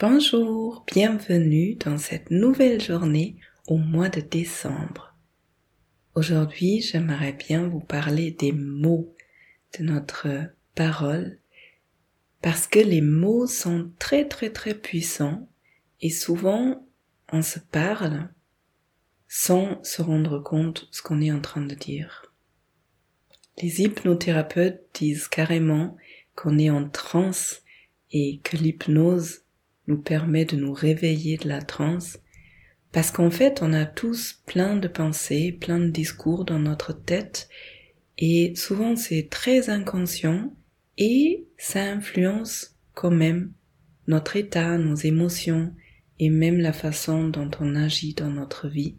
Bonjour, bienvenue dans cette nouvelle journée au mois de décembre. Aujourd'hui, j'aimerais bien vous parler des mots, de notre parole, parce que les mots sont très très très puissants et souvent on se parle sans se rendre compte ce qu'on est en train de dire. Les hypnothérapeutes disent carrément qu'on est en transe et que l'hypnose nous permet de nous réveiller de la transe, parce qu'en fait on a tous plein de pensées, plein de discours dans notre tête, et souvent c'est très inconscient, et ça influence quand même notre état, nos émotions, et même la façon dont on agit dans notre vie.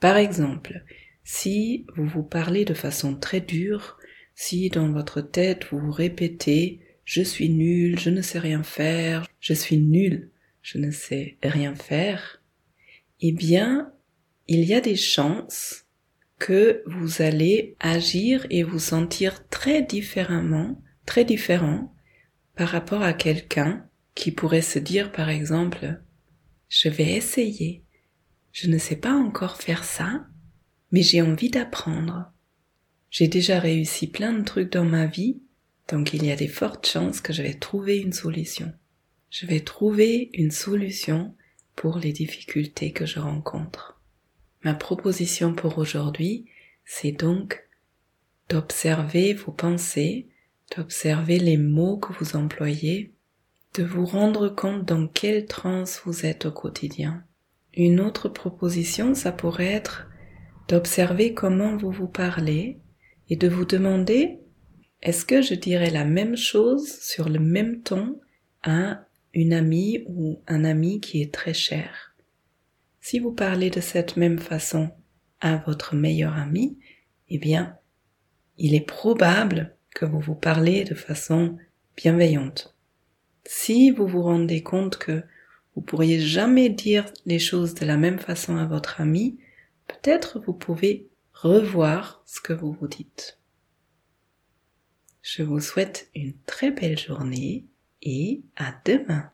Par exemple, si vous vous parlez de façon très dure, si dans votre tête vous vous répétez je suis nul, je ne sais rien faire, je suis nul, je ne sais rien faire, eh bien, il y a des chances que vous allez agir et vous sentir très différemment, très différent par rapport à quelqu'un qui pourrait se dire par exemple, je vais essayer, je ne sais pas encore faire ça, mais j'ai envie d'apprendre. J'ai déjà réussi plein de trucs dans ma vie, donc il y a des fortes chances que je vais trouver une solution. Je vais trouver une solution pour les difficultés que je rencontre. Ma proposition pour aujourd'hui, c'est donc d'observer vos pensées, d'observer les mots que vous employez, de vous rendre compte dans quelle transe vous êtes au quotidien. Une autre proposition, ça pourrait être d'observer comment vous vous parlez et de vous demander est-ce que je dirais la même chose sur le même ton à une amie ou un ami qui est très cher? Si vous parlez de cette même façon à votre meilleur ami, eh bien, il est probable que vous vous parlez de façon bienveillante. Si vous vous rendez compte que vous pourriez jamais dire les choses de la même façon à votre ami, peut-être vous pouvez revoir ce que vous vous dites. Je vous souhaite une très belle journée et à demain.